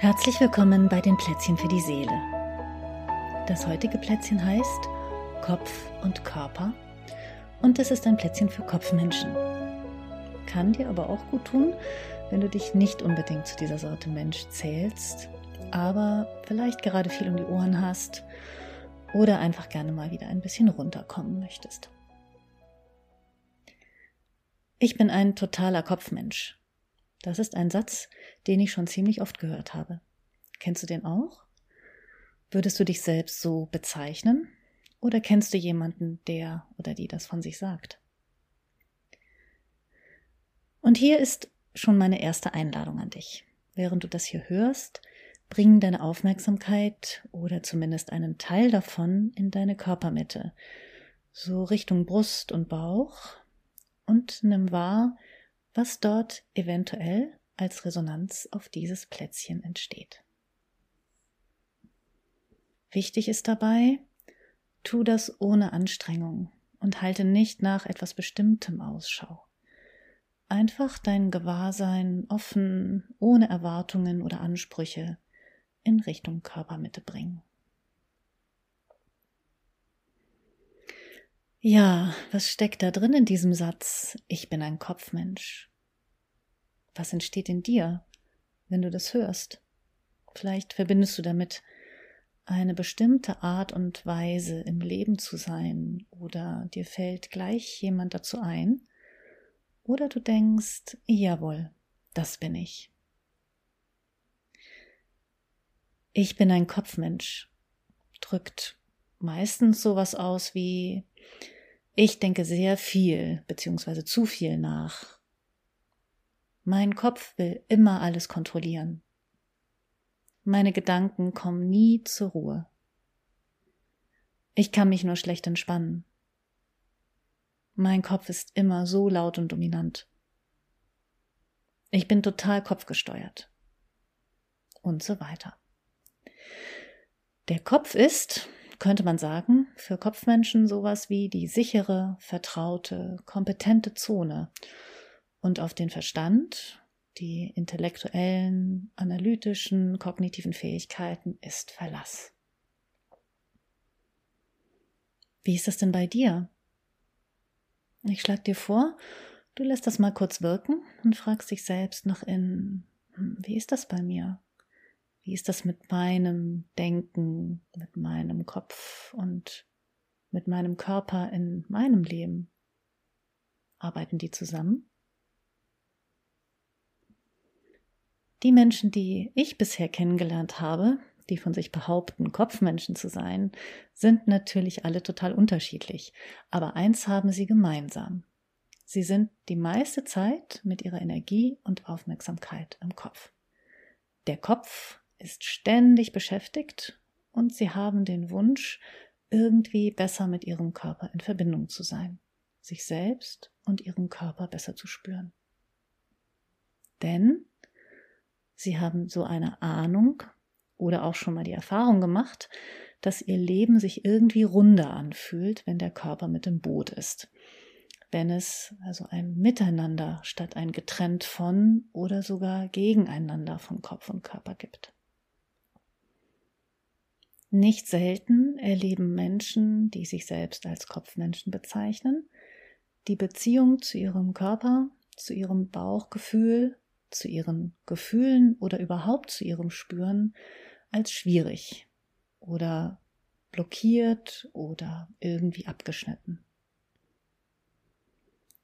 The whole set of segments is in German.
Herzlich willkommen bei den Plätzchen für die Seele. Das heutige Plätzchen heißt Kopf und Körper und es ist ein Plätzchen für Kopfmenschen. Kann dir aber auch gut tun, wenn du dich nicht unbedingt zu dieser Sorte Mensch zählst, aber vielleicht gerade viel um die Ohren hast oder einfach gerne mal wieder ein bisschen runterkommen möchtest. Ich bin ein totaler Kopfmensch. Das ist ein Satz, den ich schon ziemlich oft gehört habe. Kennst du den auch? Würdest du dich selbst so bezeichnen? Oder kennst du jemanden, der oder die das von sich sagt? Und hier ist schon meine erste Einladung an dich. Während du das hier hörst, bring deine Aufmerksamkeit oder zumindest einen Teil davon in deine Körpermitte, so Richtung Brust und Bauch und nimm wahr, was dort eventuell als Resonanz auf dieses Plätzchen entsteht. Wichtig ist dabei, tu das ohne Anstrengung und halte nicht nach etwas Bestimmtem Ausschau. Einfach dein Gewahrsein offen, ohne Erwartungen oder Ansprüche in Richtung Körpermitte bringen. Ja, was steckt da drin in diesem Satz? Ich bin ein Kopfmensch. Was entsteht in dir, wenn du das hörst? Vielleicht verbindest du damit eine bestimmte Art und Weise im Leben zu sein oder dir fällt gleich jemand dazu ein oder du denkst, jawohl, das bin ich. Ich bin ein Kopfmensch drückt meistens sowas aus wie ich denke sehr viel bzw. zu viel nach. Mein Kopf will immer alles kontrollieren. Meine Gedanken kommen nie zur Ruhe. Ich kann mich nur schlecht entspannen. Mein Kopf ist immer so laut und dominant. Ich bin total kopfgesteuert. Und so weiter. Der Kopf ist, könnte man sagen, für Kopfmenschen sowas wie die sichere, vertraute, kompetente Zone. Und auf den Verstand, die intellektuellen, analytischen, kognitiven Fähigkeiten ist Verlass. Wie ist das denn bei dir? Ich schlage dir vor, du lässt das mal kurz wirken und fragst dich selbst noch in, hm, wie ist das bei mir? Wie ist das mit meinem Denken, mit meinem Kopf und mit meinem Körper in meinem Leben? Arbeiten die zusammen? Die Menschen, die ich bisher kennengelernt habe, die von sich behaupten, Kopfmenschen zu sein, sind natürlich alle total unterschiedlich. Aber eins haben sie gemeinsam. Sie sind die meiste Zeit mit ihrer Energie und Aufmerksamkeit im Kopf. Der Kopf ist ständig beschäftigt und sie haben den Wunsch, irgendwie besser mit ihrem Körper in Verbindung zu sein, sich selbst und ihren Körper besser zu spüren. Denn sie haben so eine Ahnung oder auch schon mal die Erfahrung gemacht, dass ihr Leben sich irgendwie runder anfühlt, wenn der Körper mit im Boot ist. Wenn es also ein Miteinander statt ein getrennt von oder sogar gegeneinander von Kopf und Körper gibt. Nicht selten erleben Menschen, die sich selbst als Kopfmenschen bezeichnen, die Beziehung zu ihrem Körper, zu ihrem Bauchgefühl, zu ihren Gefühlen oder überhaupt zu ihrem Spüren als schwierig oder blockiert oder irgendwie abgeschnitten.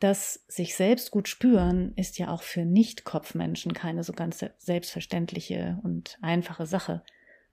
Das sich selbst gut spüren ist ja auch für Nicht-Kopfmenschen keine so ganz selbstverständliche und einfache Sache.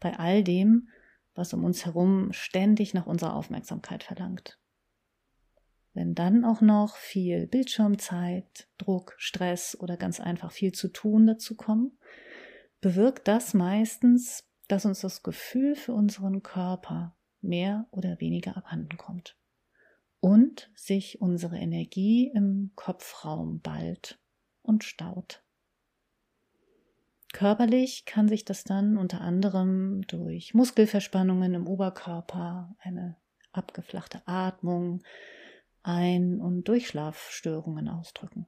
Bei all dem, was um uns herum ständig nach unserer Aufmerksamkeit verlangt. Wenn dann auch noch viel Bildschirmzeit, Druck, Stress oder ganz einfach viel zu tun dazu kommen, bewirkt das meistens, dass uns das Gefühl für unseren Körper mehr oder weniger abhanden kommt und sich unsere Energie im Kopfraum ballt und staut. Körperlich kann sich das dann unter anderem durch Muskelverspannungen im Oberkörper, eine abgeflachte Atmung, Ein- und Durchschlafstörungen ausdrücken.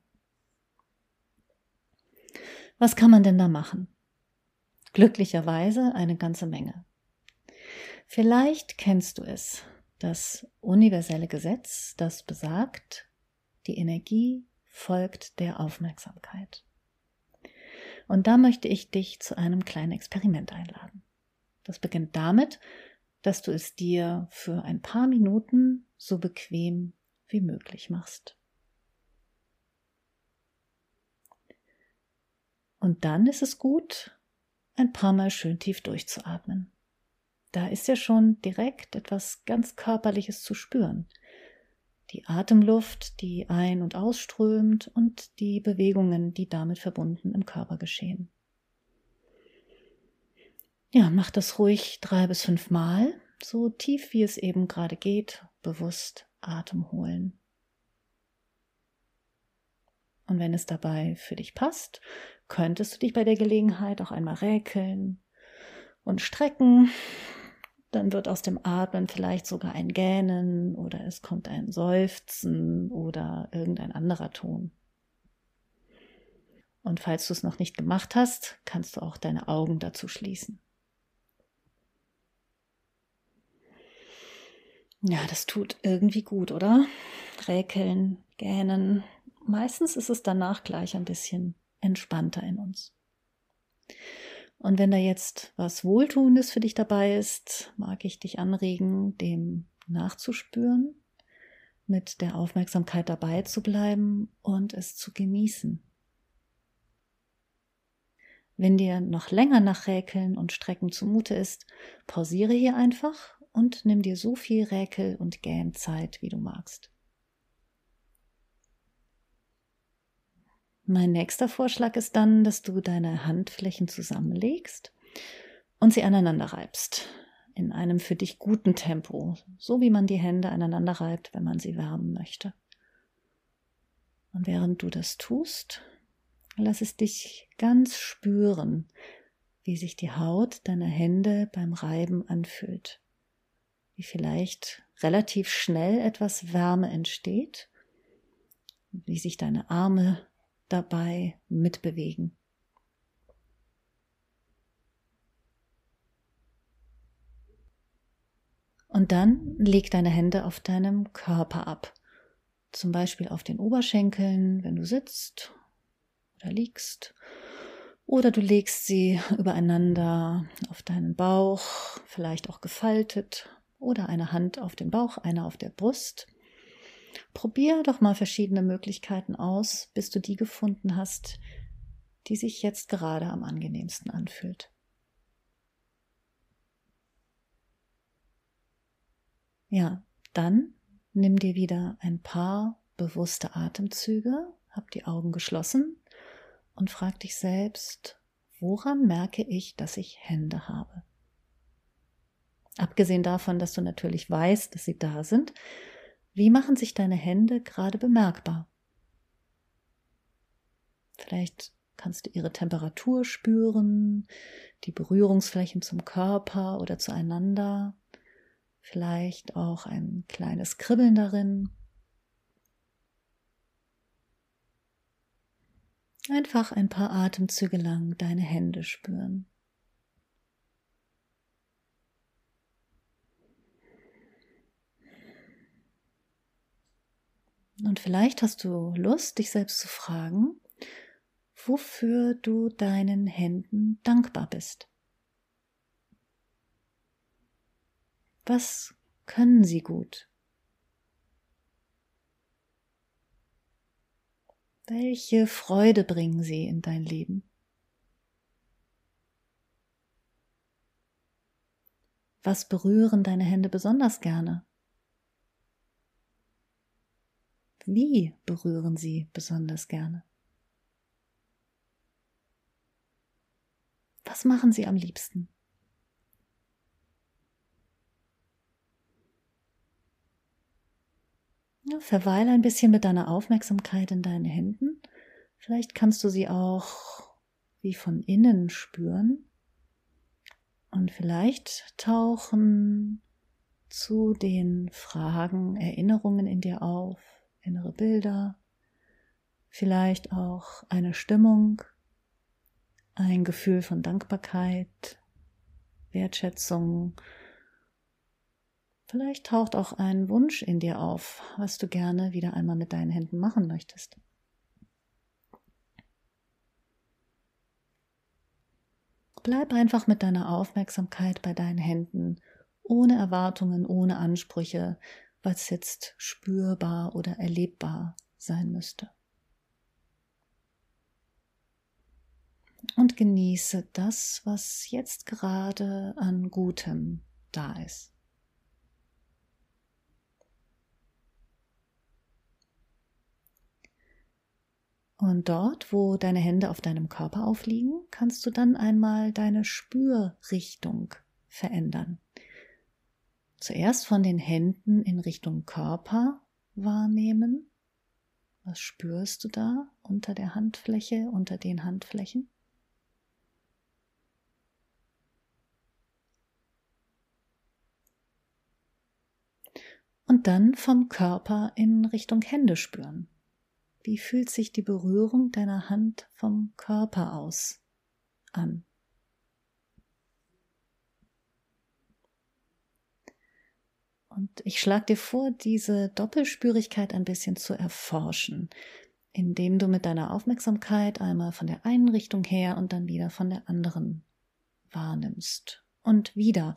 Was kann man denn da machen? Glücklicherweise eine ganze Menge. Vielleicht kennst du es, das universelle Gesetz, das besagt, die Energie folgt der Aufmerksamkeit. Und da möchte ich dich zu einem kleinen Experiment einladen. Das beginnt damit, dass du es dir für ein paar Minuten so bequem wie möglich machst. Und dann ist es gut, ein paar Mal schön tief durchzuatmen. Da ist ja schon direkt etwas ganz Körperliches zu spüren. Die Atemluft, die ein- und ausströmt und die Bewegungen, die damit verbunden im Körper geschehen. Ja, mach das ruhig drei bis fünf Mal, so tief wie es eben gerade geht, bewusst Atem holen. Und wenn es dabei für dich passt, könntest du dich bei der Gelegenheit auch einmal räkeln und strecken. Dann wird aus dem Atmen vielleicht sogar ein Gähnen oder es kommt ein Seufzen oder irgendein anderer Ton. Und falls du es noch nicht gemacht hast, kannst du auch deine Augen dazu schließen. Ja, das tut irgendwie gut, oder? Räkeln, gähnen. Meistens ist es danach gleich ein bisschen entspannter in uns. Und wenn da jetzt was Wohltuendes für dich dabei ist, mag ich dich anregen, dem nachzuspüren, mit der Aufmerksamkeit dabei zu bleiben und es zu genießen. Wenn dir noch länger nach Räkeln und Strecken zumute ist, pausiere hier einfach und nimm dir so viel Räkel- und Gähnzeit, wie du magst. Mein nächster Vorschlag ist dann, dass du deine Handflächen zusammenlegst und sie aneinander reibst. In einem für dich guten Tempo, so wie man die Hände aneinander reibt, wenn man sie wärmen möchte. Und während du das tust, lass es dich ganz spüren, wie sich die Haut deiner Hände beim Reiben anfühlt wie vielleicht relativ schnell etwas Wärme entsteht, wie sich deine Arme dabei mitbewegen. Und dann leg deine Hände auf deinem Körper ab. Zum Beispiel auf den Oberschenkeln, wenn du sitzt oder liegst. Oder du legst sie übereinander auf deinen Bauch, vielleicht auch gefaltet oder eine Hand auf dem Bauch, eine auf der Brust. Probier doch mal verschiedene Möglichkeiten aus, bis du die gefunden hast, die sich jetzt gerade am angenehmsten anfühlt. Ja, dann nimm dir wieder ein paar bewusste Atemzüge, hab die Augen geschlossen und frag dich selbst, woran merke ich, dass ich Hände habe? Abgesehen davon, dass du natürlich weißt, dass sie da sind, wie machen sich deine Hände gerade bemerkbar? Vielleicht kannst du ihre Temperatur spüren, die Berührungsflächen zum Körper oder zueinander, vielleicht auch ein kleines Kribbeln darin. Einfach ein paar Atemzüge lang deine Hände spüren. Und vielleicht hast du Lust, dich selbst zu fragen, wofür du deinen Händen dankbar bist. Was können sie gut? Welche Freude bringen sie in dein Leben? Was berühren deine Hände besonders gerne? Wie berühren Sie besonders gerne? Was machen Sie am liebsten? Ja, verweile ein bisschen mit deiner Aufmerksamkeit in deinen Händen. Vielleicht kannst du sie auch wie von innen spüren. Und vielleicht tauchen zu den Fragen Erinnerungen in dir auf, innere Bilder, vielleicht auch eine Stimmung, ein Gefühl von Dankbarkeit, Wertschätzung. Vielleicht taucht auch ein Wunsch in dir auf, was du gerne wieder einmal mit deinen Händen machen möchtest. Bleib einfach mit deiner Aufmerksamkeit bei deinen Händen, ohne Erwartungen, ohne Ansprüche, was jetzt spürbar oder erlebbar sein müsste. Und genieße das, was jetzt gerade an Gutem da ist. Und dort, wo deine Hände auf deinem Körper aufliegen, kannst du dann einmal deine Spürrichtung verändern. Zuerst von den Händen in Richtung Körper wahrnehmen. Was spürst du da unter der Handfläche, unter den Handflächen? Und dann vom Körper in Richtung Hände spüren. Wie fühlt sich die Berührung deiner Hand vom Körper aus an? Und ich schlage dir vor, diese Doppelspürigkeit ein bisschen zu erforschen, indem du mit deiner Aufmerksamkeit einmal von der einen Richtung her und dann wieder von der anderen wahrnimmst. Und wieder,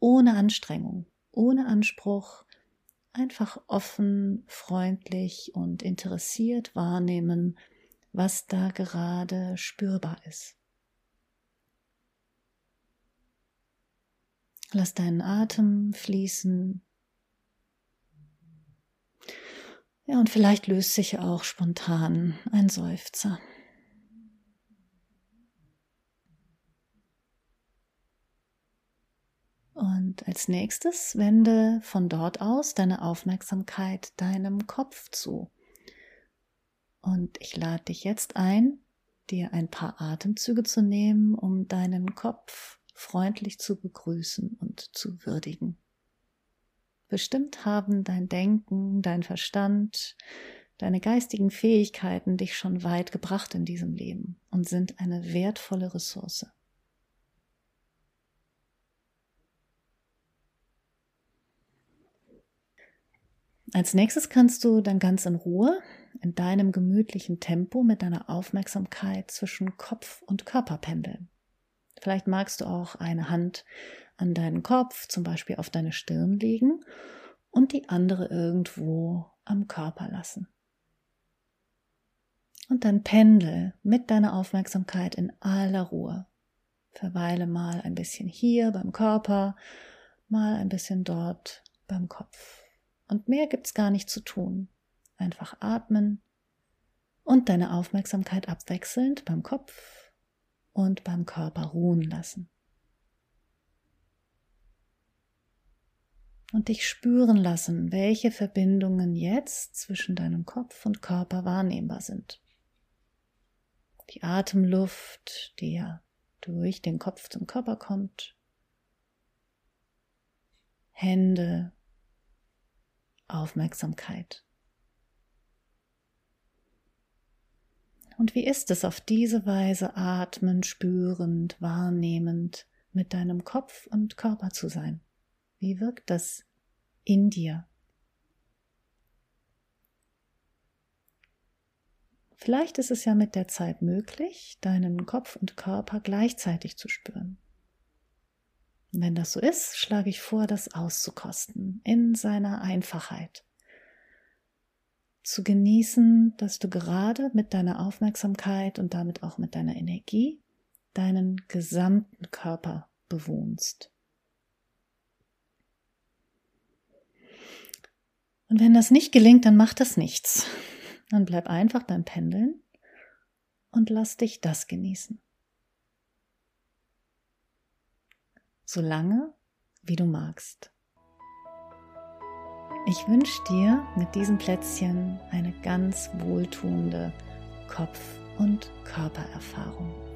ohne Anstrengung, ohne Anspruch, einfach offen, freundlich und interessiert wahrnehmen, was da gerade spürbar ist. Lass deinen Atem fließen. Ja, und vielleicht löst sich auch spontan ein Seufzer. Und als nächstes wende von dort aus deine Aufmerksamkeit deinem Kopf zu. Und ich lade dich jetzt ein, dir ein paar Atemzüge zu nehmen, um deinen Kopf freundlich zu begrüßen und zu würdigen. Bestimmt haben dein Denken, dein Verstand, deine geistigen Fähigkeiten dich schon weit gebracht in diesem Leben und sind eine wertvolle Ressource. Als nächstes kannst du dann ganz in Ruhe, in deinem gemütlichen Tempo mit deiner Aufmerksamkeit zwischen Kopf und Körper pendeln. Vielleicht magst du auch eine Hand an deinen Kopf, zum Beispiel auf deine Stirn legen und die andere irgendwo am Körper lassen. Und dann pendel mit deiner Aufmerksamkeit in aller Ruhe. Verweile mal ein bisschen hier beim Körper, mal ein bisschen dort beim Kopf. Und mehr gibt's gar nicht zu tun. Einfach atmen und deine Aufmerksamkeit abwechselnd beim Kopf und beim Körper ruhen lassen. Und dich spüren lassen, welche Verbindungen jetzt zwischen deinem Kopf und Körper wahrnehmbar sind. Die Atemluft, die ja durch den Kopf zum Körper kommt. Hände, Aufmerksamkeit. Und wie ist es auf diese Weise atmend, spürend, wahrnehmend mit deinem Kopf und Körper zu sein? Wie wirkt das in dir? Vielleicht ist es ja mit der Zeit möglich, deinen Kopf und Körper gleichzeitig zu spüren. Wenn das so ist, schlage ich vor, das auszukosten in seiner Einfachheit. Zu genießen, dass du gerade mit deiner Aufmerksamkeit und damit auch mit deiner Energie deinen gesamten Körper bewohnst. Und wenn das nicht gelingt, dann macht das nichts. Dann bleib einfach beim Pendeln und lass dich das genießen. so lange wie du magst. Ich wünsche dir mit diesem Plätzchen eine ganz wohltuende Kopf- und Körpererfahrung.